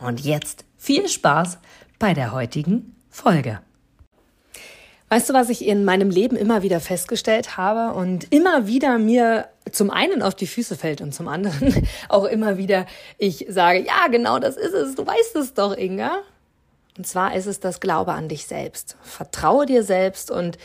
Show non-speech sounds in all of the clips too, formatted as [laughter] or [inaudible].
Und jetzt viel Spaß bei der heutigen Folge. Weißt du, was ich in meinem Leben immer wieder festgestellt habe und immer wieder mir zum einen auf die Füße fällt und zum anderen [laughs] auch immer wieder ich sage, ja, genau das ist es, du weißt es doch, Inga. Und zwar ist es das Glaube an dich selbst. Vertraue dir selbst und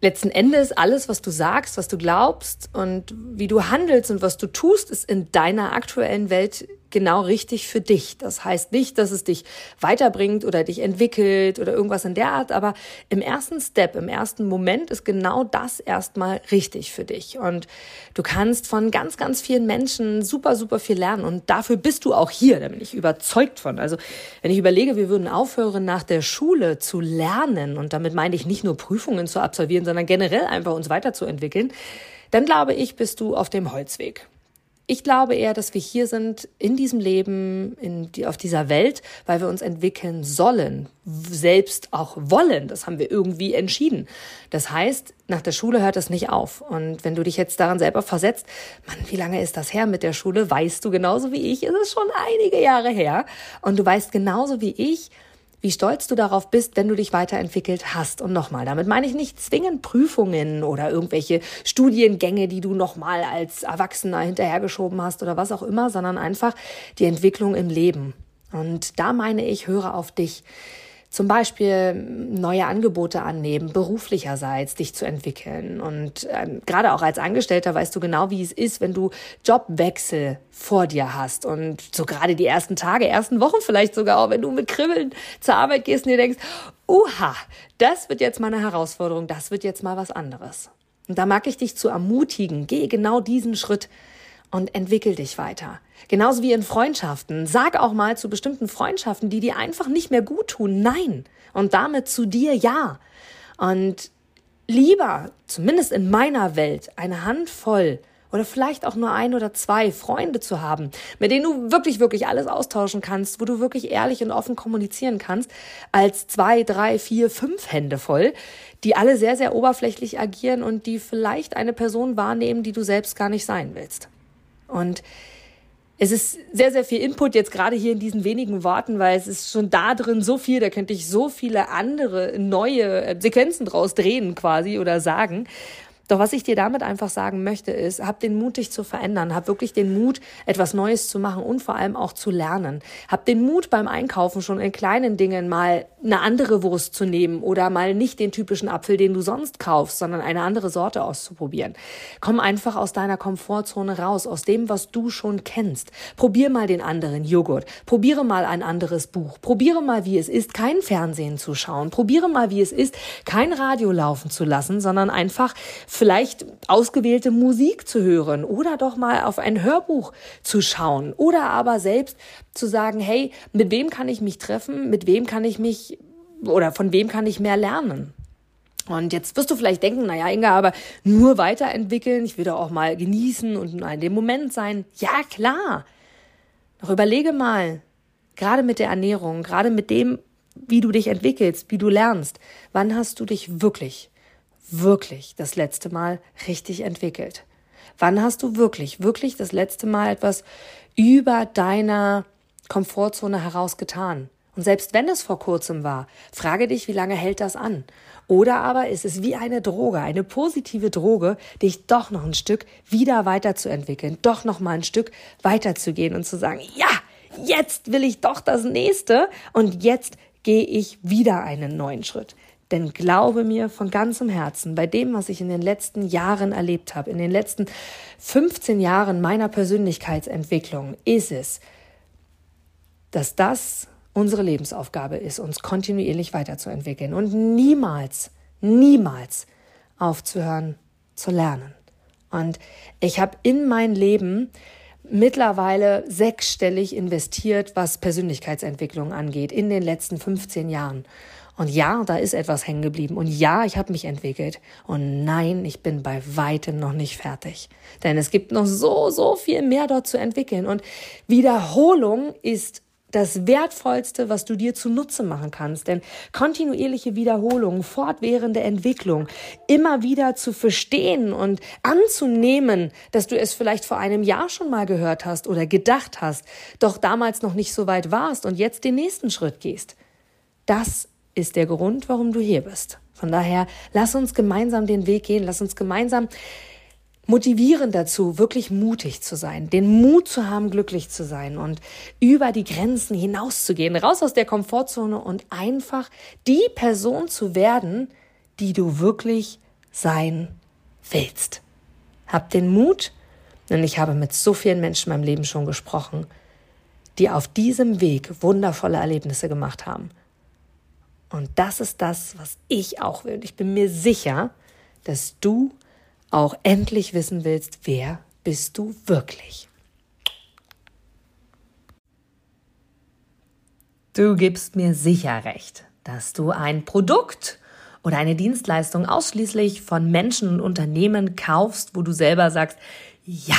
letzten Endes alles, was du sagst, was du glaubst und wie du handelst und was du tust, ist in deiner aktuellen Welt genau richtig für dich. Das heißt nicht, dass es dich weiterbringt oder dich entwickelt oder irgendwas in der Art, aber im ersten Step, im ersten Moment ist genau das erstmal richtig für dich. Und du kannst von ganz, ganz vielen Menschen super, super viel lernen. Und dafür bist du auch hier, da bin ich überzeugt von. Also wenn ich überlege, wir würden aufhören, nach der Schule zu lernen, und damit meine ich nicht nur Prüfungen zu absolvieren, sondern generell einfach uns weiterzuentwickeln, dann glaube ich, bist du auf dem Holzweg. Ich glaube eher, dass wir hier sind in diesem Leben, in die, auf dieser Welt, weil wir uns entwickeln sollen, selbst auch wollen. Das haben wir irgendwie entschieden. Das heißt, nach der Schule hört das nicht auf. Und wenn du dich jetzt daran selber versetzt, Mann, wie lange ist das her mit der Schule? Weißt du genauso wie ich? Ist es schon einige Jahre her. Und du weißt genauso wie ich, wie stolz du darauf bist, wenn du dich weiterentwickelt hast. Und nochmal, damit meine ich nicht zwingend Prüfungen oder irgendwelche Studiengänge, die du nochmal als Erwachsener hinterhergeschoben hast oder was auch immer, sondern einfach die Entwicklung im Leben. Und da meine ich, höre auf dich zum Beispiel neue Angebote annehmen, beruflicherseits dich zu entwickeln. Und ähm, gerade auch als Angestellter weißt du genau, wie es ist, wenn du Jobwechsel vor dir hast. Und so gerade die ersten Tage, ersten Wochen vielleicht sogar auch, wenn du mit Kribbeln zur Arbeit gehst und dir denkst, uha, das wird jetzt mal eine Herausforderung, das wird jetzt mal was anderes. Und da mag ich dich zu ermutigen, geh genau diesen Schritt und entwickel dich weiter. Genauso wie in Freundschaften. Sag auch mal zu bestimmten Freundschaften, die dir einfach nicht mehr gut tun, nein. Und damit zu dir ja. Und lieber, zumindest in meiner Welt, eine Handvoll oder vielleicht auch nur ein oder zwei Freunde zu haben, mit denen du wirklich, wirklich alles austauschen kannst, wo du wirklich ehrlich und offen kommunizieren kannst, als zwei, drei, vier, fünf Hände voll, die alle sehr, sehr oberflächlich agieren und die vielleicht eine Person wahrnehmen, die du selbst gar nicht sein willst. Und es ist sehr, sehr viel Input jetzt gerade hier in diesen wenigen Worten, weil es ist schon da drin so viel, da könnte ich so viele andere neue Sequenzen draus drehen quasi oder sagen. Doch was ich dir damit einfach sagen möchte, ist, hab den Mut, dich zu verändern. Hab wirklich den Mut, etwas Neues zu machen und vor allem auch zu lernen. Hab den Mut beim Einkaufen schon in kleinen Dingen mal eine andere Wurst zu nehmen oder mal nicht den typischen Apfel, den du sonst kaufst, sondern eine andere Sorte auszuprobieren. Komm einfach aus deiner Komfortzone raus, aus dem, was du schon kennst. Probier mal den anderen Joghurt. Probiere mal ein anderes Buch. Probiere mal, wie es ist, kein Fernsehen zu schauen. Probiere mal, wie es ist, kein Radio laufen zu lassen, sondern einfach vielleicht ausgewählte Musik zu hören oder doch mal auf ein Hörbuch zu schauen oder aber selbst zu sagen, hey, mit wem kann ich mich treffen, mit wem kann ich mich oder von wem kann ich mehr lernen? Und jetzt wirst du vielleicht denken, naja, Inga, aber nur weiterentwickeln, ich will doch auch mal genießen und in dem Moment sein. Ja, klar. Doch überlege mal, gerade mit der Ernährung, gerade mit dem, wie du dich entwickelst, wie du lernst, wann hast du dich wirklich wirklich das letzte Mal richtig entwickelt? Wann hast du wirklich, wirklich das letzte Mal etwas über deiner Komfortzone heraus getan? Und selbst wenn es vor kurzem war, frage dich, wie lange hält das an? Oder aber ist es wie eine Droge, eine positive Droge, dich doch noch ein Stück wieder weiterzuentwickeln, doch noch mal ein Stück weiterzugehen und zu sagen, ja, jetzt will ich doch das nächste und jetzt gehe ich wieder einen neuen Schritt. Denn glaube mir von ganzem Herzen, bei dem, was ich in den letzten Jahren erlebt habe, in den letzten 15 Jahren meiner Persönlichkeitsentwicklung, ist es, dass das unsere Lebensaufgabe ist, uns kontinuierlich weiterzuentwickeln und niemals, niemals aufzuhören zu lernen. Und ich habe in mein Leben mittlerweile sechsstellig investiert, was Persönlichkeitsentwicklung angeht, in den letzten 15 Jahren. Und ja, da ist etwas hängen geblieben. Und ja, ich habe mich entwickelt. Und nein, ich bin bei weitem noch nicht fertig. Denn es gibt noch so, so viel mehr dort zu entwickeln. Und Wiederholung ist das Wertvollste, was du dir zunutze machen kannst. Denn kontinuierliche Wiederholung, fortwährende Entwicklung, immer wieder zu verstehen und anzunehmen, dass du es vielleicht vor einem Jahr schon mal gehört hast oder gedacht hast, doch damals noch nicht so weit warst und jetzt den nächsten Schritt gehst. Das ist der Grund, warum du hier bist. Von daher, lass uns gemeinsam den Weg gehen, lass uns gemeinsam motivieren dazu, wirklich mutig zu sein, den Mut zu haben, glücklich zu sein und über die Grenzen hinauszugehen, raus aus der Komfortzone und einfach die Person zu werden, die du wirklich sein willst. Hab den Mut, denn ich habe mit so vielen Menschen in meinem Leben schon gesprochen, die auf diesem Weg wundervolle Erlebnisse gemacht haben. Und das ist das, was ich auch will. Und ich bin mir sicher, dass du auch endlich wissen willst, wer bist du wirklich. Du gibst mir sicher recht, dass du ein Produkt oder eine Dienstleistung ausschließlich von Menschen und Unternehmen kaufst, wo du selber sagst, ja,